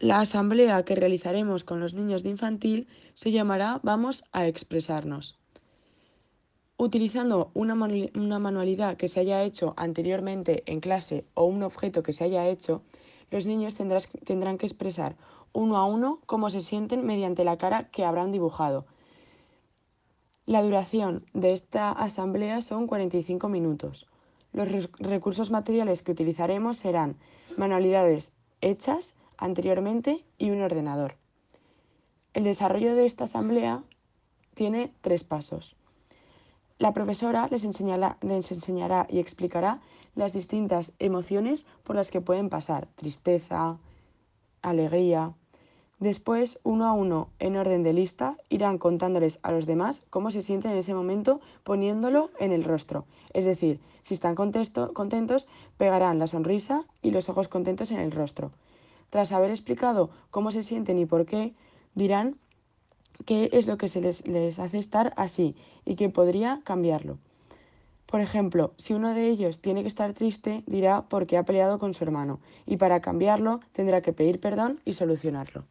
La asamblea que realizaremos con los niños de infantil se llamará Vamos a expresarnos. Utilizando una, manualidad que se haya hecho anteriormente en clase o un objeto que se haya hecho, los niños tendrán que expresar uno a uno cómo se sienten mediante la cara que habrán dibujado. La duración de esta asamblea son 45 minutos. Los recursos materiales que utilizaremos serán manualidades hechas anteriormente y un ordenador. El desarrollo de esta asamblea tiene tres pasos. La profesora les enseñará, y explicará las distintas emociones por las que pueden pasar, tristeza, alegría. Después, uno a uno, en orden de lista, irán contándoles a los demás cómo se sienten en ese momento poniéndolo en el rostro. Es decir, si están contentos, pegarán la sonrisa y los ojos contentos en el rostro. Tras haber explicado cómo se sienten y por qué, dirán qué es lo que se les, les hace estar así y que podría cambiarlo. Por ejemplo, si uno de ellos tiene que estar triste, dirá por qué ha peleado con su hermano y para cambiarlo tendrá que pedir perdón y solucionarlo.